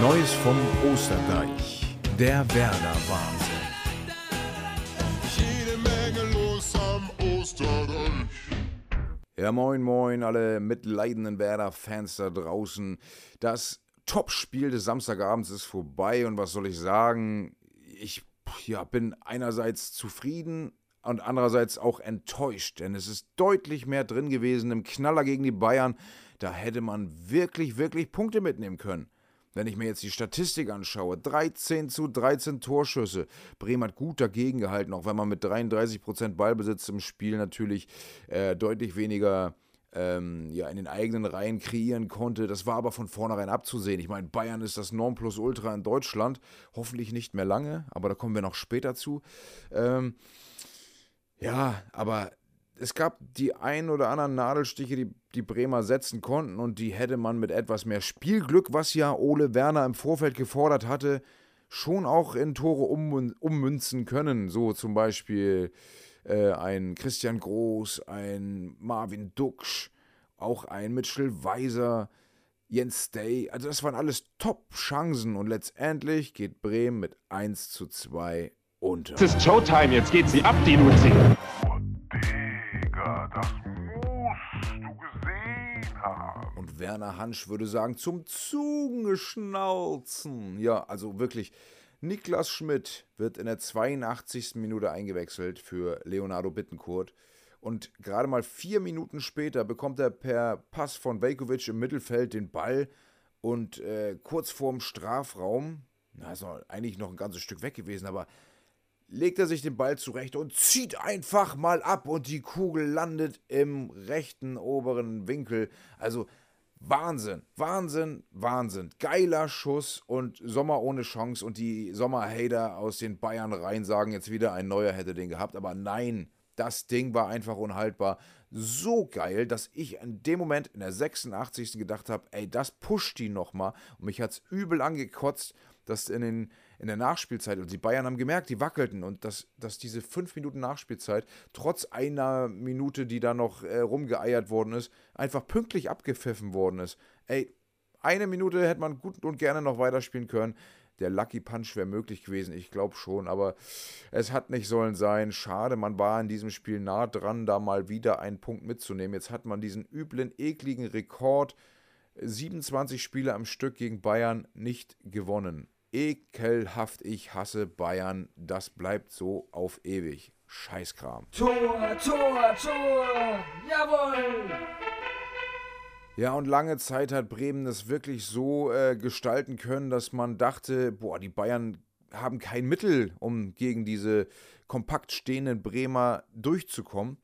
Neues vom Osterdeich. Der Werder-Wahnsinn. Jede Menge los am Osterdeich. Ja, moin, moin, alle mitleidenden Werder-Fans da draußen. Das Topspiel des Samstagabends ist vorbei und was soll ich sagen? Ich ja, bin einerseits zufrieden und andererseits auch enttäuscht, denn es ist deutlich mehr drin gewesen im Knaller gegen die Bayern. Da hätte man wirklich, wirklich Punkte mitnehmen können. Wenn ich mir jetzt die Statistik anschaue, 13 zu 13 Torschüsse. Bremen hat gut dagegen gehalten, auch wenn man mit 33% Ballbesitz im Spiel natürlich äh, deutlich weniger ähm, ja, in den eigenen Reihen kreieren konnte. Das war aber von vornherein abzusehen. Ich meine, Bayern ist das Nonplusultra in Deutschland. Hoffentlich nicht mehr lange, aber da kommen wir noch später zu. Ähm, ja, aber es gab die ein oder anderen Nadelstiche, die die Bremer setzen konnten und die hätte man mit etwas mehr Spielglück, was ja Ole Werner im Vorfeld gefordert hatte, schon auch in Tore um, ummünzen können. So zum Beispiel äh, ein Christian Groß, ein Marvin Duksch, auch ein Mitchell Weiser, Jens Day. Also das waren alles Top-Chancen und letztendlich geht Bremen mit 1 zu 2 unter. Es ist Showtime, jetzt geht sie ab, die Luzi. Oh, Digga, das haben. Und Werner Hansch würde sagen, zum Zungeschnauzen. Ja, also wirklich. Niklas Schmidt wird in der 82. Minute eingewechselt für Leonardo Bittenkurt. Und gerade mal vier Minuten später bekommt er per Pass von Velkovic im Mittelfeld den Ball und äh, kurz vorm Strafraum, na, ist eigentlich noch ein ganzes Stück weg gewesen, aber legt er sich den Ball zurecht und zieht einfach mal ab und die Kugel landet im rechten oberen Winkel. Also Wahnsinn, Wahnsinn, Wahnsinn. Geiler Schuss und Sommer ohne Chance und die Sommerhater aus den Bayern rein sagen jetzt wieder, ein neuer hätte den gehabt, aber nein, das Ding war einfach unhaltbar. So geil, dass ich in dem Moment in der 86. gedacht habe, ey, das pusht die nochmal. Und mich hat es übel angekotzt, dass in, den, in der Nachspielzeit, und die Bayern haben gemerkt, die wackelten und dass, dass diese 5 Minuten Nachspielzeit, trotz einer Minute, die da noch äh, rumgeeiert worden ist, einfach pünktlich abgepfiffen worden ist. Ey, eine Minute hätte man gut und gerne noch weiterspielen können. Der Lucky Punch wäre möglich gewesen, ich glaube schon, aber es hat nicht sollen sein. Schade, man war in diesem Spiel nah dran, da mal wieder einen Punkt mitzunehmen. Jetzt hat man diesen üblen, ekligen Rekord. 27 Spiele am Stück gegen Bayern nicht gewonnen. Ekelhaft, ich hasse Bayern. Das bleibt so auf ewig. Scheißkram. Tor, Tor, Tor! Jawohl! Ja, und lange Zeit hat Bremen das wirklich so äh, gestalten können, dass man dachte, boah, die Bayern haben kein Mittel, um gegen diese kompakt stehenden Bremer durchzukommen.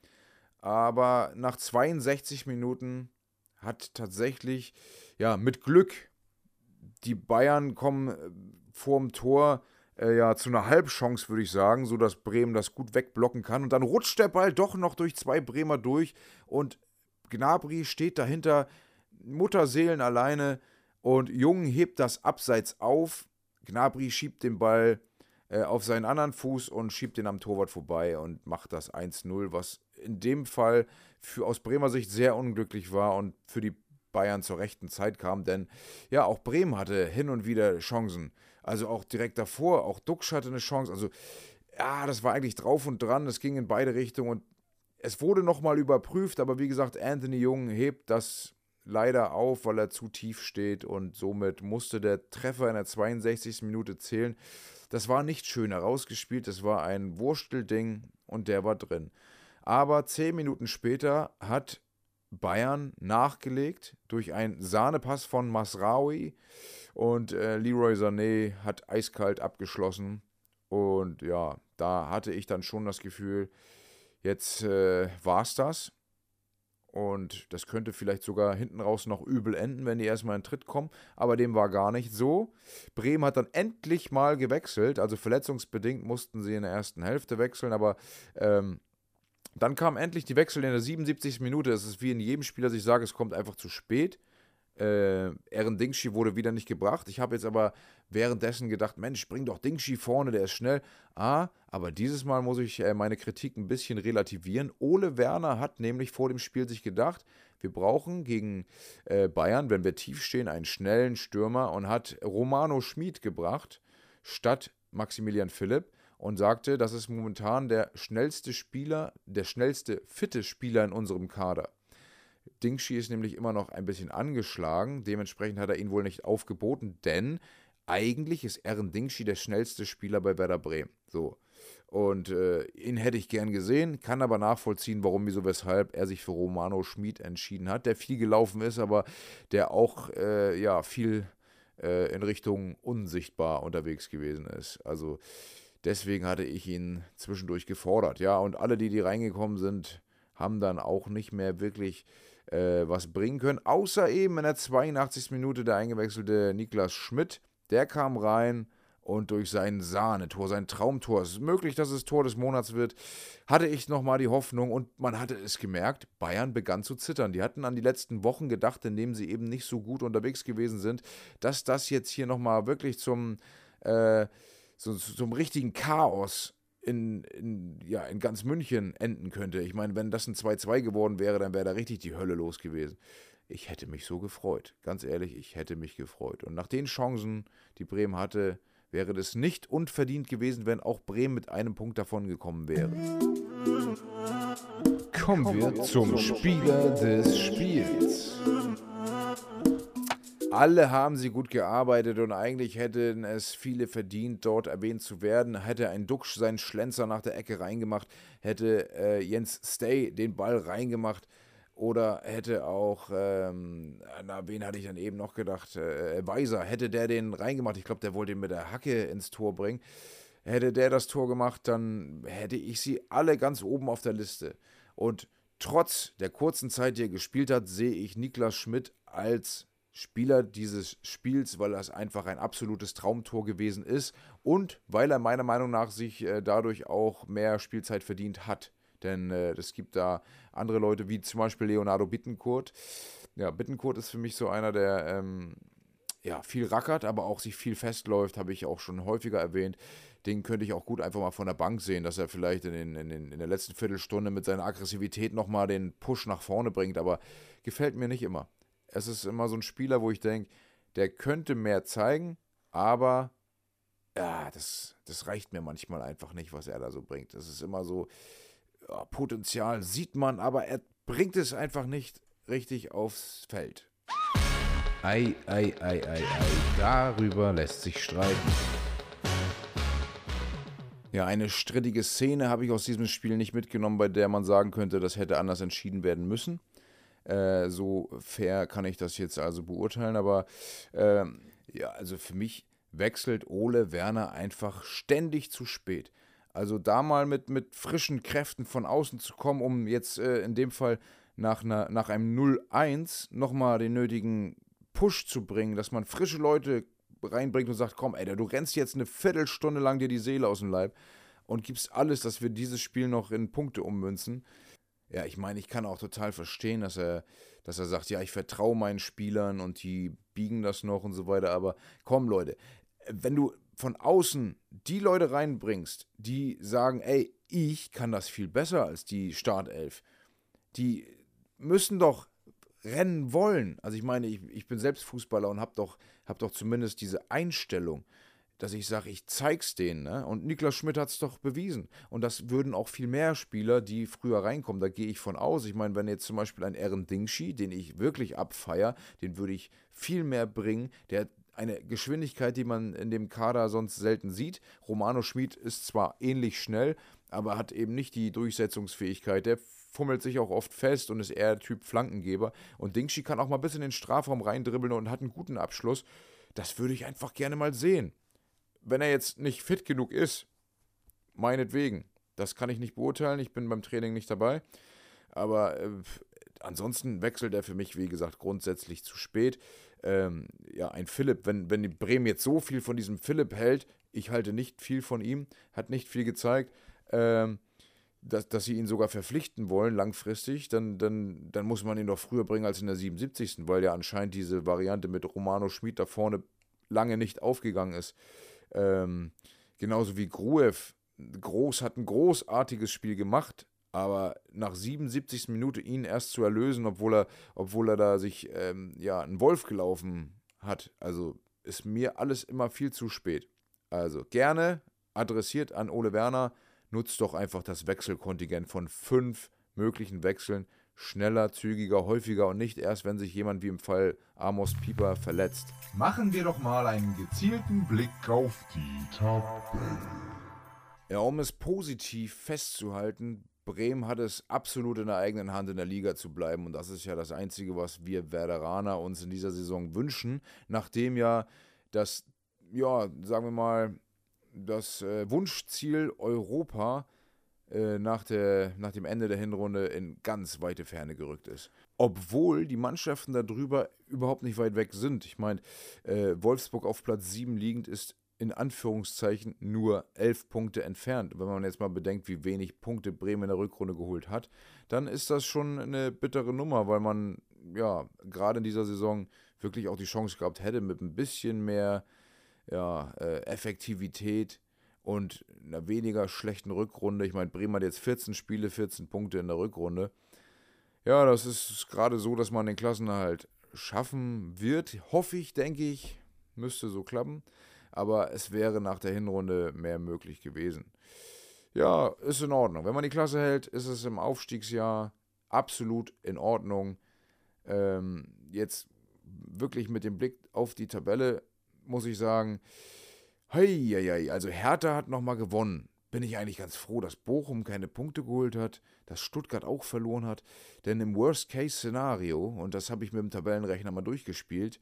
Aber nach 62 Minuten hat tatsächlich, ja, mit Glück, die Bayern kommen äh, vorm Tor äh, ja zu einer Halbchance, würde ich sagen, sodass Bremen das gut wegblocken kann. Und dann rutscht der Ball doch noch durch zwei Bremer durch und Gnabry steht dahinter, Mutterseelen alleine und Jung hebt das Abseits auf. Gnabry schiebt den Ball äh, auf seinen anderen Fuß und schiebt den am Torwart vorbei und macht das 1-0, was in dem Fall für, aus Bremer Sicht sehr unglücklich war und für die Bayern zur rechten Zeit kam, denn ja, auch Bremen hatte hin und wieder Chancen. Also auch direkt davor, auch Duxch hatte eine Chance. Also ja, das war eigentlich drauf und dran, es ging in beide Richtungen und es wurde nochmal überprüft, aber wie gesagt, Anthony Jung hebt das leider auf, weil er zu tief steht und somit musste der Treffer in der 62. Minute zählen. Das war nicht schön herausgespielt, das war ein Wurstelding und der war drin. Aber zehn Minuten später hat Bayern nachgelegt durch einen Sahnepass von Masraoui und äh, Leroy Sané hat eiskalt abgeschlossen. Und ja, da hatte ich dann schon das Gefühl, jetzt äh, es das. Und das könnte vielleicht sogar hinten raus noch übel enden, wenn die erstmal in Tritt kommen. Aber dem war gar nicht so. Bremen hat dann endlich mal gewechselt. Also verletzungsbedingt mussten sie in der ersten Hälfte wechseln. Aber ähm, dann kam endlich die Wechsel in der 77. Minute. Es ist wie in jedem Spiel, dass ich sage, es kommt einfach zu spät. Äh, Aaron Dingschi wurde wieder nicht gebracht. Ich habe jetzt aber währenddessen gedacht, Mensch, bring doch Dingschi vorne, der ist schnell. Ah, aber dieses Mal muss ich äh, meine Kritik ein bisschen relativieren. Ole Werner hat nämlich vor dem Spiel sich gedacht, wir brauchen gegen äh, Bayern, wenn wir tief stehen, einen schnellen Stürmer und hat Romano Schmid gebracht statt Maximilian Philipp und sagte, das ist momentan der schnellste Spieler, der schnellste fitte Spieler in unserem Kader. Dingschi ist nämlich immer noch ein bisschen angeschlagen, dementsprechend hat er ihn wohl nicht aufgeboten, denn eigentlich ist Aaron Dingschi der schnellste Spieler bei Werder Bremen. So. Und äh, ihn hätte ich gern gesehen, kann aber nachvollziehen, warum, wieso, weshalb er sich für Romano Schmid entschieden hat, der viel gelaufen ist, aber der auch äh, ja, viel äh, in Richtung unsichtbar unterwegs gewesen ist. Also deswegen hatte ich ihn zwischendurch gefordert. Ja, und alle, die, die reingekommen sind, haben dann auch nicht mehr wirklich äh, was bringen können. Außer eben in der 82. Minute der eingewechselte Niklas Schmidt. Der kam rein und durch sein Sahnetor, sein Traumtor, es ist möglich, dass es Tor des Monats wird, hatte ich nochmal die Hoffnung und man hatte es gemerkt, Bayern begann zu zittern. Die hatten an die letzten Wochen gedacht, indem sie eben nicht so gut unterwegs gewesen sind, dass das jetzt hier nochmal wirklich zum, äh, so, zum richtigen Chaos in, in, ja, in ganz München enden könnte. Ich meine, wenn das ein 2-2 geworden wäre, dann wäre da richtig die Hölle los gewesen. Ich hätte mich so gefreut. Ganz ehrlich, ich hätte mich gefreut. Und nach den Chancen, die Bremen hatte, wäre es nicht unverdient gewesen, wenn auch Bremen mit einem Punkt davon gekommen wäre. Kommen wir zum Spieler des Spiels. Alle haben sie gut gearbeitet und eigentlich hätten es viele verdient, dort erwähnt zu werden. Hätte ein Duxch seinen Schlenzer nach der Ecke reingemacht, hätte äh, Jens Stay den Ball reingemacht oder hätte auch, ähm, na, wen hatte ich dann eben noch gedacht? Äh, Weiser, hätte der den reingemacht? Ich glaube, der wollte ihn mit der Hacke ins Tor bringen. Hätte der das Tor gemacht, dann hätte ich sie alle ganz oben auf der Liste. Und trotz der kurzen Zeit, die er gespielt hat, sehe ich Niklas Schmidt als Spieler dieses Spiels, weil das einfach ein absolutes Traumtor gewesen ist und weil er meiner Meinung nach sich äh, dadurch auch mehr Spielzeit verdient hat. Denn äh, es gibt da andere Leute, wie zum Beispiel Leonardo Bittencourt. Ja, Bittencourt ist für mich so einer, der ähm, ja, viel rackert, aber auch sich viel festläuft, habe ich auch schon häufiger erwähnt. Den könnte ich auch gut einfach mal von der Bank sehen, dass er vielleicht in, den, in, den, in der letzten Viertelstunde mit seiner Aggressivität nochmal den Push nach vorne bringt, aber gefällt mir nicht immer. Es ist immer so ein Spieler, wo ich denke, der könnte mehr zeigen, aber ja, das, das reicht mir manchmal einfach nicht, was er da so bringt. Das ist immer so, ja, Potenzial sieht man, aber er bringt es einfach nicht richtig aufs Feld. Ei, ei, ei, ei, ei, darüber lässt sich streiten. Ja, eine strittige Szene habe ich aus diesem Spiel nicht mitgenommen, bei der man sagen könnte, das hätte anders entschieden werden müssen. Äh, so fair kann ich das jetzt also beurteilen, aber äh, ja, also für mich wechselt Ole Werner einfach ständig zu spät. Also da mal mit, mit frischen Kräften von außen zu kommen, um jetzt äh, in dem Fall nach, einer, nach einem 0-1 nochmal den nötigen Push zu bringen, dass man frische Leute reinbringt und sagt, komm, ey, du rennst jetzt eine Viertelstunde lang dir die Seele aus dem Leib und gibst alles, dass wir dieses Spiel noch in Punkte ummünzen. Ja, ich meine, ich kann auch total verstehen, dass er, dass er sagt, ja, ich vertraue meinen Spielern und die biegen das noch und so weiter, aber komm, Leute, wenn du von außen die Leute reinbringst, die sagen, ey, ich kann das viel besser als die Startelf, die müssen doch rennen wollen. Also ich meine, ich, ich bin selbst Fußballer und habe doch, hab doch zumindest diese Einstellung, dass ich sage, ich zeig's denen. Ne? Und Niklas Schmidt hat es doch bewiesen. Und das würden auch viel mehr Spieler, die früher reinkommen, da gehe ich von aus. Ich meine, wenn jetzt zum Beispiel ein Aaron Dingschi, den ich wirklich abfeier, den würde ich viel mehr bringen. Der eine Geschwindigkeit, die man in dem Kader sonst selten sieht. Romano Schmid ist zwar ähnlich schnell, aber hat eben nicht die Durchsetzungsfähigkeit. Der fummelt sich auch oft fest und ist eher Typ Flankengeber. Und Dingschi kann auch mal bis in den Strafraum reindribbeln und hat einen guten Abschluss. Das würde ich einfach gerne mal sehen. Wenn er jetzt nicht fit genug ist, meinetwegen. Das kann ich nicht beurteilen. Ich bin beim Training nicht dabei. Aber äh, ansonsten wechselt er für mich, wie gesagt, grundsätzlich zu spät ähm, ja, ein Philipp, wenn, wenn die Bremen jetzt so viel von diesem Philipp hält, ich halte nicht viel von ihm, hat nicht viel gezeigt, ähm, dass, dass sie ihn sogar verpflichten wollen, langfristig, dann, dann, dann muss man ihn doch früher bringen als in der 77. Weil ja anscheinend diese Variante mit Romano Schmid da vorne lange nicht aufgegangen ist. Ähm, genauso wie Gruev. Groß hat ein großartiges Spiel gemacht, aber nach 77. Minute ihn erst zu erlösen, obwohl er, obwohl er da sich ähm, ja einen Wolf gelaufen hat, also ist mir alles immer viel zu spät. Also gerne adressiert an Ole Werner, nutzt doch einfach das Wechselkontingent von fünf möglichen Wechseln. Schneller, zügiger, häufiger und nicht erst, wenn sich jemand wie im Fall Amos Pieper verletzt. Machen wir doch mal einen gezielten Blick auf die Tabelle. Ja, um es positiv festzuhalten, Bremen hat es absolut in der eigenen Hand, in der Liga zu bleiben. Und das ist ja das Einzige, was wir Werderaner uns in dieser Saison wünschen, nachdem ja das, ja, sagen wir mal, das äh, Wunschziel Europa nach, der, nach dem Ende der Hinrunde in ganz weite Ferne gerückt ist. Obwohl die Mannschaften darüber überhaupt nicht weit weg sind. Ich meine, äh, Wolfsburg auf Platz 7 liegend ist in Anführungszeichen nur elf Punkte entfernt. Wenn man jetzt mal bedenkt, wie wenig Punkte Bremen in der Rückrunde geholt hat, dann ist das schon eine bittere Nummer, weil man ja gerade in dieser Saison wirklich auch die Chance gehabt hätte, mit ein bisschen mehr ja, äh, Effektivität und einer weniger schlechten Rückrunde. Ich meine, Bremen hat jetzt 14 Spiele, 14 Punkte in der Rückrunde. Ja, das ist gerade so, dass man den Klassenerhalt schaffen wird. Hoffe ich, denke ich, müsste so klappen. Aber es wäre nach der Hinrunde mehr möglich gewesen. Ja, ist in Ordnung. Wenn man die Klasse hält, ist es im Aufstiegsjahr absolut in Ordnung. Ähm, jetzt wirklich mit dem Blick auf die Tabelle muss ich sagen, hei, also Hertha hat nochmal gewonnen. Bin ich eigentlich ganz froh, dass Bochum keine Punkte geholt hat, dass Stuttgart auch verloren hat. Denn im Worst-Case-Szenario, und das habe ich mit dem Tabellenrechner mal durchgespielt,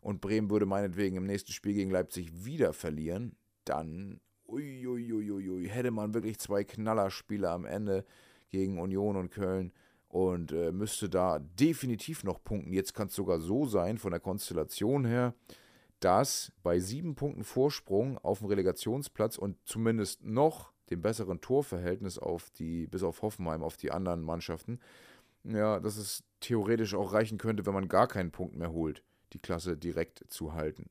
und Bremen würde meinetwegen im nächsten Spiel gegen Leipzig wieder verlieren, dann uiuiuiui, hätte man wirklich zwei Knallerspiele am Ende gegen Union und Köln und äh, müsste da definitiv noch punkten. Jetzt kann es sogar so sein, von der Konstellation her, dass bei sieben Punkten Vorsprung auf dem Relegationsplatz und zumindest noch dem besseren Torverhältnis auf die, bis auf Hoffenheim, auf die anderen Mannschaften, ja, dass es theoretisch auch reichen könnte, wenn man gar keinen Punkt mehr holt, die Klasse direkt zu halten.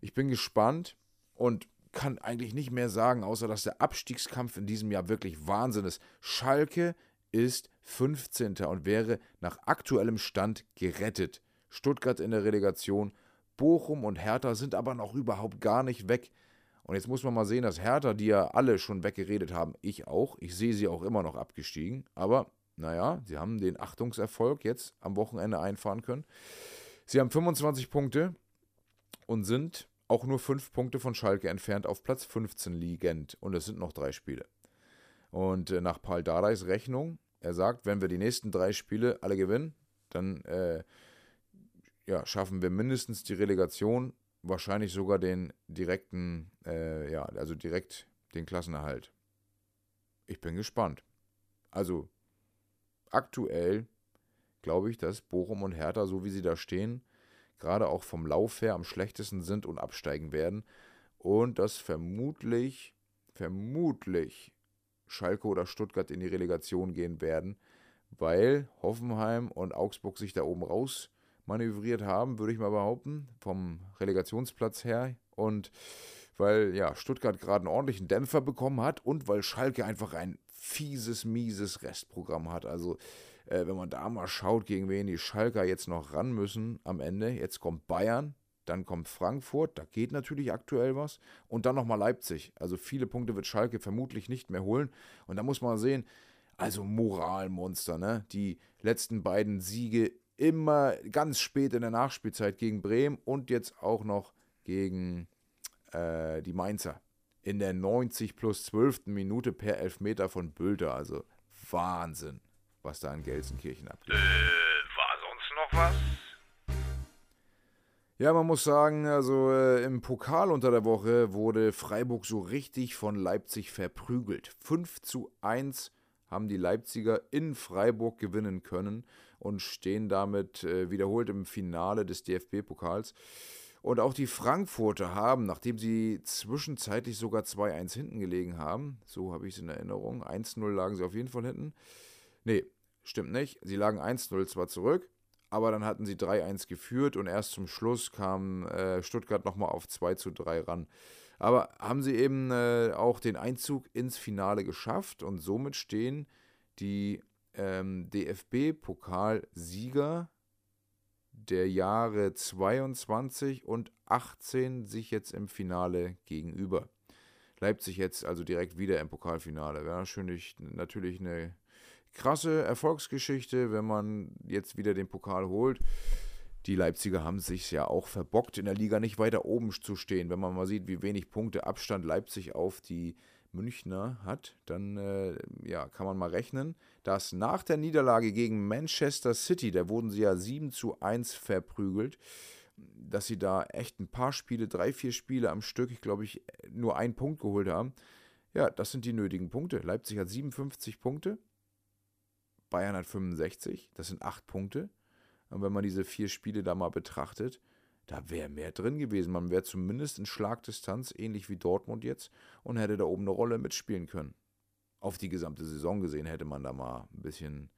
Ich bin gespannt und kann eigentlich nicht mehr sagen, außer dass der Abstiegskampf in diesem Jahr wirklich Wahnsinn ist. Schalke ist 15. und wäre nach aktuellem Stand gerettet. Stuttgart in der Relegation Bochum und Hertha sind aber noch überhaupt gar nicht weg. Und jetzt muss man mal sehen, dass Hertha, die ja alle schon weggeredet haben, ich auch, ich sehe sie auch immer noch abgestiegen, aber naja, sie haben den Achtungserfolg jetzt am Wochenende einfahren können. Sie haben 25 Punkte und sind auch nur 5 Punkte von Schalke entfernt auf Platz 15 liegend. Und es sind noch drei Spiele. Und äh, nach Paul Dardais Rechnung, er sagt, wenn wir die nächsten drei Spiele alle gewinnen, dann äh, ja, schaffen wir mindestens die Relegation, wahrscheinlich sogar den direkten, äh, ja, also direkt den Klassenerhalt. Ich bin gespannt. Also aktuell glaube ich, dass Bochum und Hertha, so wie sie da stehen, gerade auch vom Lauf her am schlechtesten sind und absteigen werden. Und dass vermutlich, vermutlich Schalke oder Stuttgart in die Relegation gehen werden, weil Hoffenheim und Augsburg sich da oben raus manövriert haben, würde ich mal behaupten, vom Relegationsplatz her. Und weil ja Stuttgart gerade einen ordentlichen Dämpfer bekommen hat und weil Schalke einfach ein fieses, mieses Restprogramm hat. Also äh, wenn man da mal schaut, gegen wen die Schalker jetzt noch ran müssen am Ende. Jetzt kommt Bayern, dann kommt Frankfurt, da geht natürlich aktuell was. Und dann nochmal Leipzig. Also viele Punkte wird Schalke vermutlich nicht mehr holen. Und da muss man sehen, also Moralmonster, ne? Die letzten beiden Siege immer ganz spät in der Nachspielzeit gegen Bremen und jetzt auch noch gegen äh, die Mainzer. In der 90 plus 12. Minute per Elfmeter von Bülter. Also Wahnsinn, was da in Gelsenkirchen abgeht. Äh, war sonst noch was? Ja, man muss sagen, also äh, im Pokal unter der Woche wurde Freiburg so richtig von Leipzig verprügelt. 5 zu 1 haben die Leipziger in Freiburg gewinnen können und stehen damit äh, wiederholt im Finale des DFB-Pokals. Und auch die Frankfurter haben, nachdem sie zwischenzeitlich sogar 2-1 hinten gelegen haben, so habe ich es in Erinnerung, 1-0 lagen sie auf jeden Fall hinten. Nee, stimmt nicht. Sie lagen 1-0 zwar zurück, aber dann hatten sie 3-1 geführt und erst zum Schluss kam äh, Stuttgart nochmal auf 2-3 ran. Aber haben sie eben äh, auch den Einzug ins Finale geschafft und somit stehen die ähm, DFB-Pokalsieger der Jahre 22 und 18 sich jetzt im Finale gegenüber. Leipzig jetzt also direkt wieder im Pokalfinale. Wäre natürlich, natürlich eine krasse Erfolgsgeschichte, wenn man jetzt wieder den Pokal holt. Die Leipziger haben sich ja auch verbockt, in der Liga nicht weiter oben zu stehen. Wenn man mal sieht, wie wenig Punkte Abstand Leipzig auf die Münchner hat, dann äh, ja, kann man mal rechnen, dass nach der Niederlage gegen Manchester City, da wurden sie ja 7 zu 1 verprügelt, dass sie da echt ein paar Spiele, drei, vier Spiele am Stück, ich glaube, ich nur einen Punkt geholt haben. Ja, das sind die nötigen Punkte. Leipzig hat 57 Punkte, Bayern hat 65, das sind 8 Punkte. Und wenn man diese vier Spiele da mal betrachtet, da wäre mehr drin gewesen. Man wäre zumindest in Schlagdistanz, ähnlich wie Dortmund jetzt, und hätte da oben eine Rolle mitspielen können. Auf die gesamte Saison gesehen hätte man da mal ein bisschen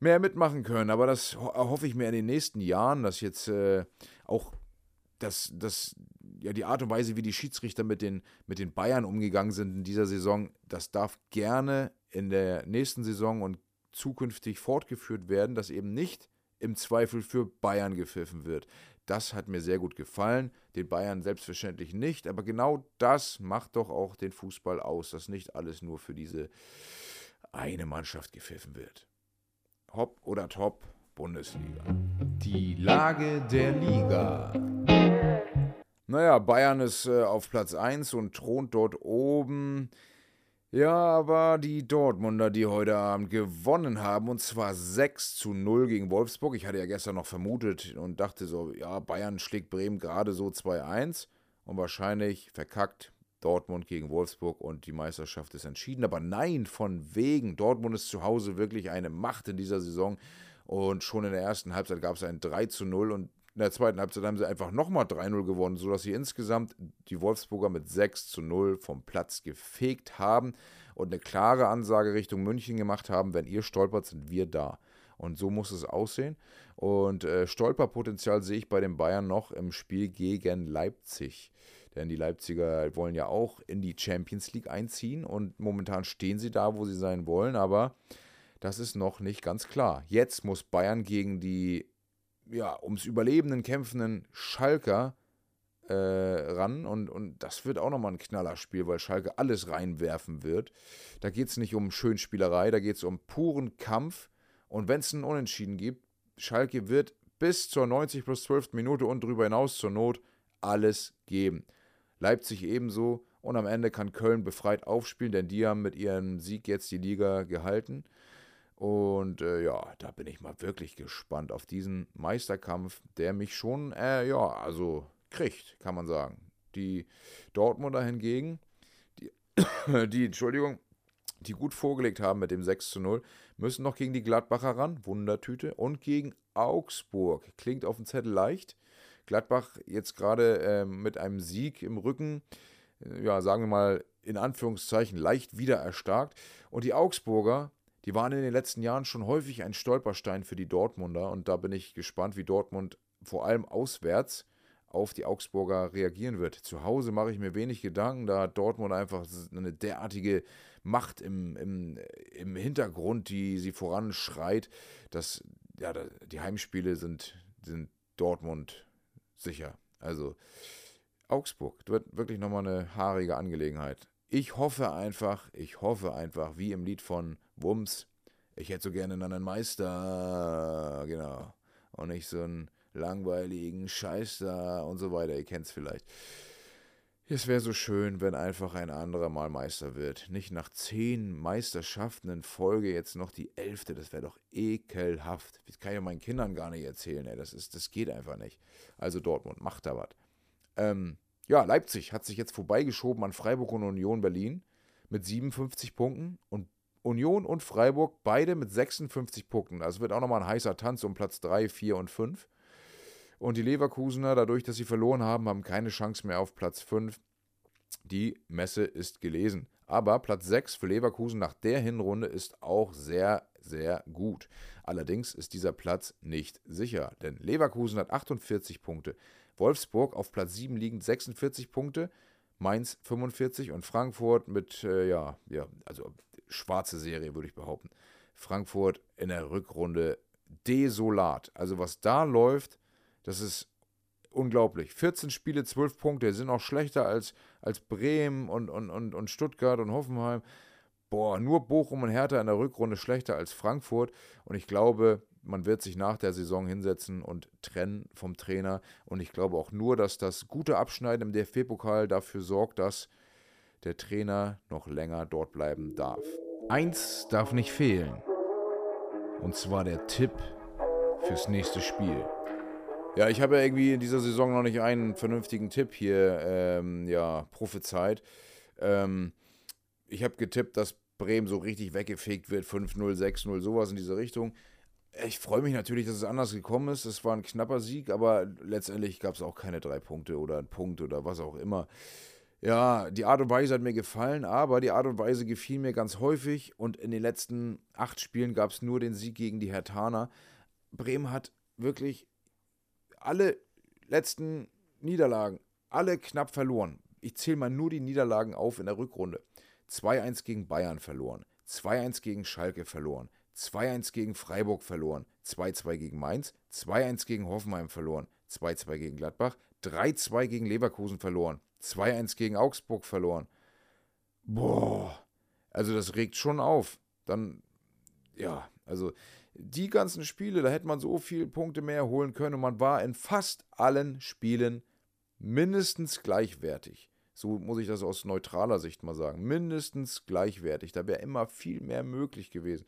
mehr mitmachen können. Aber das hoffe ich mir in den nächsten Jahren, dass jetzt äh, auch das, das, ja, die Art und Weise, wie die Schiedsrichter mit den, mit den Bayern umgegangen sind in dieser Saison, das darf gerne in der nächsten Saison und zukünftig fortgeführt werden, dass eben nicht im Zweifel für Bayern gepfiffen wird. Das hat mir sehr gut gefallen, den Bayern selbstverständlich nicht, aber genau das macht doch auch den Fußball aus, dass nicht alles nur für diese eine Mannschaft gepfiffen wird. Hopp oder top, Bundesliga. Die Lage der Liga. Naja, Bayern ist äh, auf Platz 1 und thront dort oben. Ja, aber die Dortmunder, die heute Abend gewonnen haben, und zwar 6 zu 0 gegen Wolfsburg. Ich hatte ja gestern noch vermutet und dachte so, ja, Bayern schlägt Bremen gerade so 2-1 und wahrscheinlich verkackt Dortmund gegen Wolfsburg und die Meisterschaft ist entschieden. Aber nein, von wegen. Dortmund ist zu Hause wirklich eine Macht in dieser Saison. Und schon in der ersten Halbzeit gab es ein 3 zu 0 und in der zweiten Halbzeit haben sie einfach nochmal 3-0 gewonnen, sodass sie insgesamt die Wolfsburger mit 6 zu 0 vom Platz gefegt haben und eine klare Ansage Richtung München gemacht haben, wenn ihr stolpert, sind wir da. Und so muss es aussehen. Und äh, Stolperpotenzial sehe ich bei den Bayern noch im Spiel gegen Leipzig. Denn die Leipziger wollen ja auch in die Champions League einziehen und momentan stehen sie da, wo sie sein wollen, aber das ist noch nicht ganz klar. Jetzt muss Bayern gegen die ja, ums Überlebenden kämpfenden Schalker äh, ran und, und das wird auch nochmal ein Knallerspiel, weil Schalke alles reinwerfen wird. Da geht es nicht um Schönspielerei, da geht es um puren Kampf und wenn es einen Unentschieden gibt, Schalke wird bis zur 90 plus 12. Minute und darüber hinaus zur Not alles geben. Leipzig ebenso und am Ende kann Köln befreit aufspielen, denn die haben mit ihrem Sieg jetzt die Liga gehalten. Und äh, ja, da bin ich mal wirklich gespannt auf diesen Meisterkampf, der mich schon, äh, ja, also kriegt, kann man sagen. Die Dortmunder hingegen, die, die, Entschuldigung, die gut vorgelegt haben mit dem 6 zu 0, müssen noch gegen die Gladbacher ran, Wundertüte, und gegen Augsburg. Klingt auf dem Zettel leicht. Gladbach jetzt gerade äh, mit einem Sieg im Rücken, äh, ja, sagen wir mal in Anführungszeichen leicht wieder erstarkt. Und die Augsburger die waren in den letzten Jahren schon häufig ein Stolperstein für die Dortmunder und da bin ich gespannt, wie Dortmund vor allem auswärts auf die Augsburger reagieren wird. Zu Hause mache ich mir wenig Gedanken, da hat Dortmund einfach eine derartige Macht im, im, im Hintergrund, die sie voranschreit, dass ja, die Heimspiele sind, sind Dortmund sicher. Also Augsburg wird wirklich nochmal eine haarige Angelegenheit. Ich hoffe einfach, ich hoffe einfach, wie im Lied von Wumms, ich hätte so gerne einen Meister, genau. Und nicht so einen langweiligen Scheiß da und so weiter. Ihr kennt es vielleicht. Es wäre so schön, wenn einfach ein anderer mal Meister wird. Nicht nach zehn Meisterschaften in Folge jetzt noch die elfte. Das wäre doch ekelhaft. Das kann ich ja meinen Kindern gar nicht erzählen. Ey. Das, ist, das geht einfach nicht. Also Dortmund, macht da was. Ähm, ja, Leipzig hat sich jetzt vorbeigeschoben an Freiburg und Union Berlin mit 57 Punkten und Union und Freiburg beide mit 56 Punkten. Also wird auch nochmal ein heißer Tanz um Platz 3, 4 und 5. Und die Leverkusener, dadurch, dass sie verloren haben, haben keine Chance mehr auf Platz 5. Die Messe ist gelesen. Aber Platz 6 für Leverkusen nach der Hinrunde ist auch sehr, sehr gut. Allerdings ist dieser Platz nicht sicher, denn Leverkusen hat 48 Punkte, Wolfsburg auf Platz 7 liegend 46 Punkte, Mainz 45 und Frankfurt mit, äh, ja, ja, also schwarze Serie würde ich behaupten. Frankfurt in der Rückrunde desolat. Also was da läuft, das ist unglaublich. 14 Spiele, 12 Punkte, sind auch schlechter als, als Bremen und, und, und, und Stuttgart und Hoffenheim. Boah, nur Bochum und Hertha in der Rückrunde schlechter als Frankfurt. Und ich glaube, man wird sich nach der Saison hinsetzen und trennen vom Trainer. Und ich glaube auch nur, dass das gute Abschneiden im DFB-Pokal dafür sorgt, dass der Trainer noch länger dort bleiben darf. Eins darf nicht fehlen. Und zwar der Tipp fürs nächste Spiel. Ja, ich habe ja irgendwie in dieser Saison noch nicht einen vernünftigen Tipp hier ähm, ja, prophezeit. Ähm, ich habe getippt, dass Bremen so richtig weggefegt wird, 5-0, 6-0, sowas in diese Richtung. Ich freue mich natürlich, dass es anders gekommen ist. Es war ein knapper Sieg, aber letztendlich gab es auch keine drei Punkte oder einen Punkt oder was auch immer. Ja, die Art und Weise hat mir gefallen, aber die Art und Weise gefiel mir ganz häufig und in den letzten acht Spielen gab es nur den Sieg gegen die Hertaner. Bremen hat wirklich alle letzten Niederlagen, alle knapp verloren. Ich zähle mal nur die Niederlagen auf in der Rückrunde. 2-1 gegen Bayern verloren, 2-1 gegen Schalke verloren, 2-1 gegen Freiburg verloren, 2-2 gegen Mainz, 2-1 gegen Hoffenheim verloren, 2-2 gegen Gladbach, 3-2 gegen Leverkusen verloren, 2-1 gegen Augsburg verloren. Boah, also das regt schon auf. Dann, ja, also die ganzen Spiele, da hätte man so viele Punkte mehr holen können und man war in fast allen Spielen mindestens gleichwertig. So muss ich das aus neutraler Sicht mal sagen. Mindestens gleichwertig. Da wäre immer viel mehr möglich gewesen.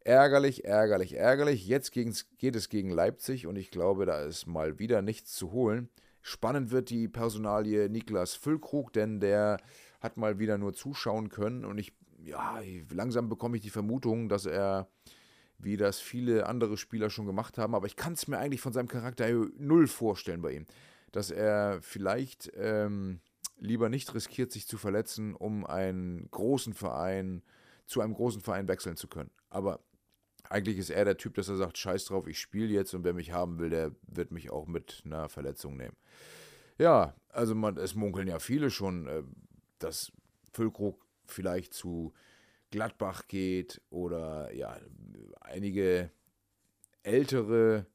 Ärgerlich, ärgerlich, ärgerlich. Jetzt geht es gegen Leipzig und ich glaube, da ist mal wieder nichts zu holen. Spannend wird die Personalie Niklas Füllkrug, denn der hat mal wieder nur zuschauen können und ich, ja, langsam bekomme ich die Vermutung, dass er wie das viele andere Spieler schon gemacht haben. Aber ich kann es mir eigentlich von seinem Charakter null vorstellen bei ihm. Dass er vielleicht ähm, lieber nicht riskiert, sich zu verletzen, um einen großen Verein zu einem großen Verein wechseln zu können. Aber eigentlich ist er der Typ, dass er sagt, scheiß drauf, ich spiele jetzt und wer mich haben will, der wird mich auch mit einer Verletzung nehmen. Ja, also man, es munkeln ja viele schon, äh, dass Füllkrug vielleicht zu Gladbach geht oder ja, einige ältere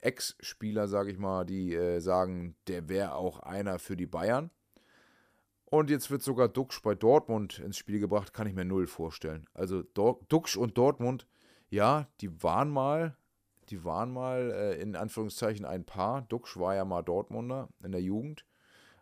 Ex-Spieler, sage ich mal, die äh, sagen, der wäre auch einer für die Bayern. Und jetzt wird sogar Duxch bei Dortmund ins Spiel gebracht, kann ich mir null vorstellen. Also Duxch und Dortmund, ja, die waren mal, die waren mal äh, in Anführungszeichen ein Paar. Duxch war ja mal Dortmunder in der Jugend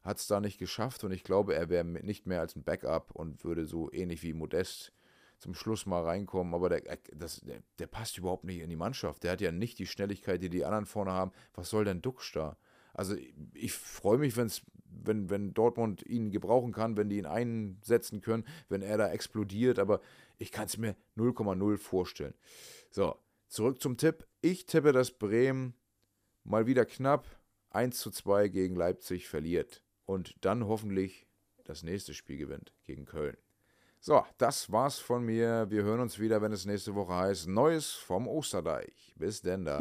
hat es da nicht geschafft und ich glaube, er wäre nicht mehr als ein Backup und würde so ähnlich wie Modest zum Schluss mal reinkommen. Aber der, das, der, der, passt überhaupt nicht in die Mannschaft. Der hat ja nicht die Schnelligkeit, die die anderen vorne haben. Was soll denn Duxch da? Also ich freue mich, wenn's, wenn, wenn Dortmund ihn gebrauchen kann, wenn die ihn einsetzen können, wenn er da explodiert, aber ich kann es mir 0,0 vorstellen. So, zurück zum Tipp. Ich tippe, dass Bremen mal wieder knapp 1 zu 2 gegen Leipzig verliert und dann hoffentlich das nächste Spiel gewinnt gegen Köln. So, das war's von mir. Wir hören uns wieder, wenn es nächste Woche heißt Neues vom Osterdeich. Bis denn da.